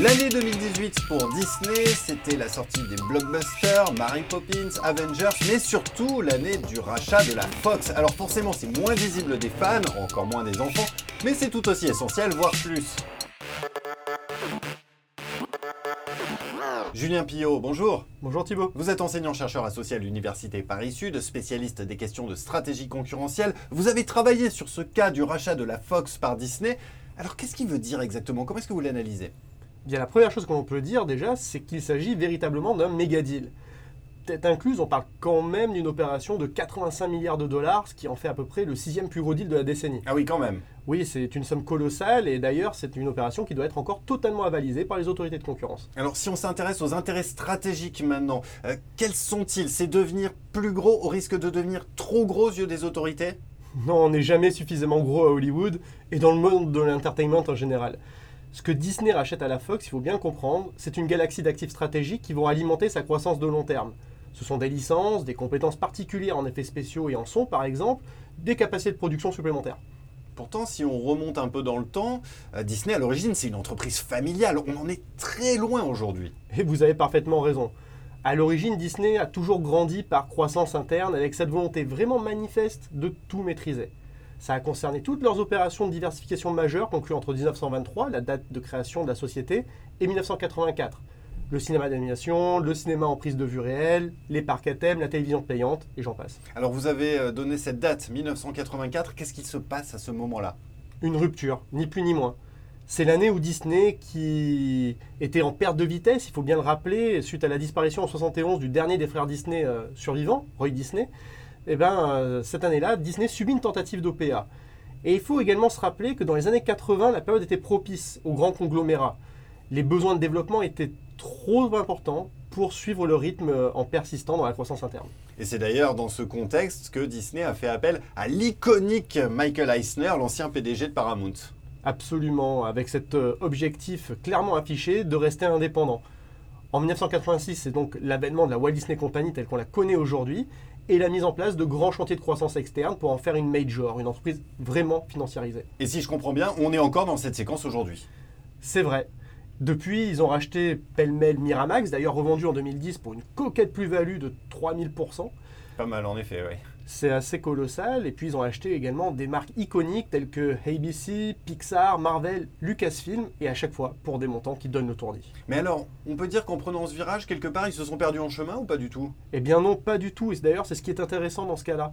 L'année 2018 pour Disney, c'était la sortie des blockbusters, Mary Poppins, Avengers, mais surtout l'année du rachat de la Fox. Alors forcément, c'est moins visible des fans, encore moins des enfants, mais c'est tout aussi essentiel, voire plus. Julien Pillot, bonjour. Bonjour Thibault. Vous êtes enseignant-chercheur associé à l'Université Paris-Sud, spécialiste des questions de stratégie concurrentielle. Vous avez travaillé sur ce cas du rachat de la Fox par Disney. Alors qu'est-ce qu'il veut dire exactement? Comment est-ce que vous l'analysez? Bien, la première chose qu'on peut dire déjà, c'est qu'il s'agit véritablement d'un méga deal. Tête incluse, on parle quand même d'une opération de 85 milliards de dollars, ce qui en fait à peu près le sixième plus gros deal de la décennie. Ah oui, quand même. Oui, c'est une somme colossale et d'ailleurs c'est une opération qui doit être encore totalement avalisée par les autorités de concurrence. Alors si on s'intéresse aux intérêts stratégiques maintenant, euh, quels sont-ils? C'est devenir plus gros au risque de devenir trop gros aux yeux des autorités? Non, on n'est jamais suffisamment gros à Hollywood et dans le monde de l'entertainment en général. Ce que Disney rachète à la Fox, il faut bien comprendre, c'est une galaxie d'actifs stratégiques qui vont alimenter sa croissance de long terme. Ce sont des licences, des compétences particulières en effets spéciaux et en son par exemple, des capacités de production supplémentaires. Pourtant, si on remonte un peu dans le temps, euh, Disney à l'origine c'est une entreprise familiale. On en est très loin aujourd'hui. Et vous avez parfaitement raison. À l'origine, Disney a toujours grandi par croissance interne avec cette volonté vraiment manifeste de tout maîtriser. Ça a concerné toutes leurs opérations de diversification majeures conclues entre 1923, la date de création de la société, et 1984. Le cinéma d'animation, le cinéma en prise de vue réelle, les parcs à thème, la télévision payante, et j'en passe. Alors vous avez euh, donné cette date, 1984. Qu'est-ce qui se passe à ce moment-là? Une rupture, ni plus ni moins. C'est l'année où Disney, qui était en perte de vitesse, il faut bien le rappeler, suite à la disparition en 71 du dernier des frères Disney euh, survivants, Roy Disney, eh ben, euh, cette année-là, Disney subit une tentative d'OPA. Et il faut également se rappeler que dans les années 80, la période était propice aux grands conglomérats. Les besoins de développement étaient trop importants pour suivre le rythme euh, en persistant dans la croissance interne. Et c'est d'ailleurs dans ce contexte que Disney a fait appel à l'iconique Michael Eisner, l'ancien PDG de Paramount. Absolument, avec cet euh, objectif clairement affiché de rester indépendant. En 1986, c'est donc l'avènement de la Walt Disney Company telle qu'on la connaît aujourd'hui et la mise en place de grands chantiers de croissance externe pour en faire une major, une entreprise vraiment financiarisée. Et si je comprends bien, on est encore dans cette séquence aujourd'hui. C'est vrai. Depuis, ils ont racheté pêle-mêle Miramax, d'ailleurs revendu en 2010 pour une coquette plus-value de 3000%. Pas mal en effet, oui. C'est assez colossal. Et puis ils ont acheté également des marques iconiques telles que ABC, Pixar, Marvel, Lucasfilm, et à chaque fois pour des montants qui donnent le tournis. Mais alors, on peut dire qu'en prenant ce virage, quelque part, ils se sont perdus en chemin ou pas du tout? Eh bien non, pas du tout. Et d'ailleurs, c'est ce qui est intéressant dans ce cas-là.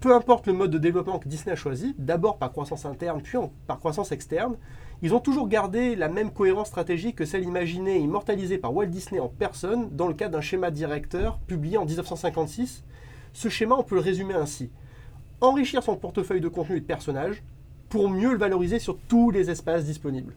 Peu importe le mode de développement que Disney a choisi, d'abord par croissance interne, puis par croissance externe, ils ont toujours gardé la même cohérence stratégique que celle imaginée et immortalisée par Walt Disney en personne dans le cadre d'un schéma directeur publié en 1956. Ce schéma, on peut le résumer ainsi. Enrichir son portefeuille de contenu et de personnages pour mieux le valoriser sur tous les espaces disponibles.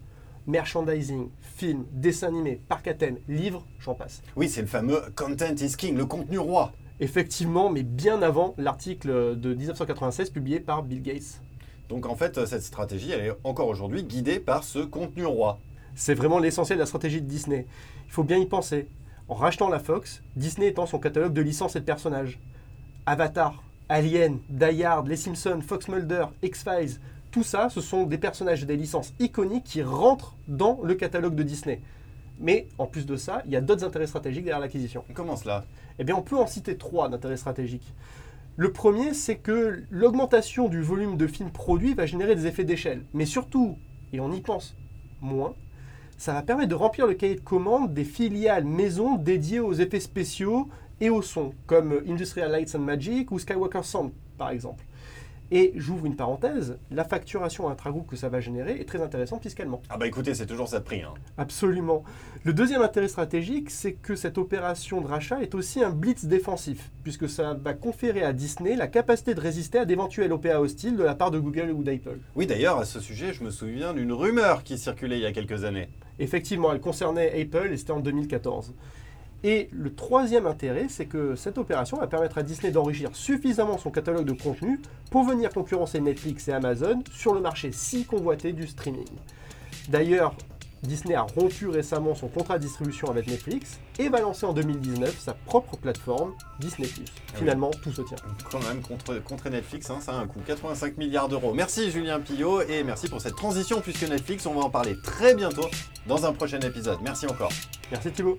Merchandising, films, dessins animés, parcs à thème, livres, j'en passe. Oui, c'est le fameux Content is King, le contenu roi. Effectivement, mais bien avant l'article de 1996 publié par Bill Gates. Donc en fait, cette stratégie, elle est encore aujourd'hui guidée par ce contenu roi. C'est vraiment l'essentiel de la stratégie de Disney. Il faut bien y penser. En rachetant la Fox, Disney étend son catalogue de licences et de personnages. Avatar, Alien, Die Hard, Les Simpsons, Fox Mulder, X-Files, tout ça, ce sont des personnages et des licences iconiques qui rentrent dans le catalogue de Disney. Mais en plus de ça, il y a d'autres intérêts stratégiques derrière l'acquisition. Comment cela? Eh bien, on peut en citer trois d'intérêts stratégiques. Le premier, c'est que l'augmentation du volume de films produits va générer des effets d'échelle. Mais surtout, et on y pense moins, ça va permettre de remplir le cahier de commande des filiales maisons dédiées aux effets spéciaux et au son, comme Industrial Lights and Magic ou Skywalker Sound, par exemple. Et j'ouvre une parenthèse, la facturation intra-groupe que ça va générer est très intéressante fiscalement. Ah bah écoutez, c'est toujours ça de prix. Hein. Absolument. Le deuxième intérêt stratégique, c'est que cette opération de rachat est aussi un blitz défensif, puisque ça va conférer à Disney la capacité de résister à d'éventuels OPA hostiles de la part de Google ou d'Apple. Oui, d'ailleurs, à ce sujet, je me souviens d'une rumeur qui circulait il y a quelques années. Effectivement, elle concernait Apple et c'était en 2014. Et le troisième intérêt, c'est que cette opération va permettre à Disney d'enrichir suffisamment son catalogue de contenu pour venir concurrencer Netflix et Amazon sur le marché si convoité du streaming. D'ailleurs, Disney a rompu récemment son contrat de distribution avec Netflix et va lancer en 2019 sa propre plateforme Disney+. Finalement, tout se tient. Quand même, contre, contre Netflix, hein, ça a un coût. 85 milliards d'euros. Merci Julien Pillot et merci pour cette transition puisque Netflix, on va en parler très bientôt dans un prochain épisode. Merci encore. Merci Thibaut.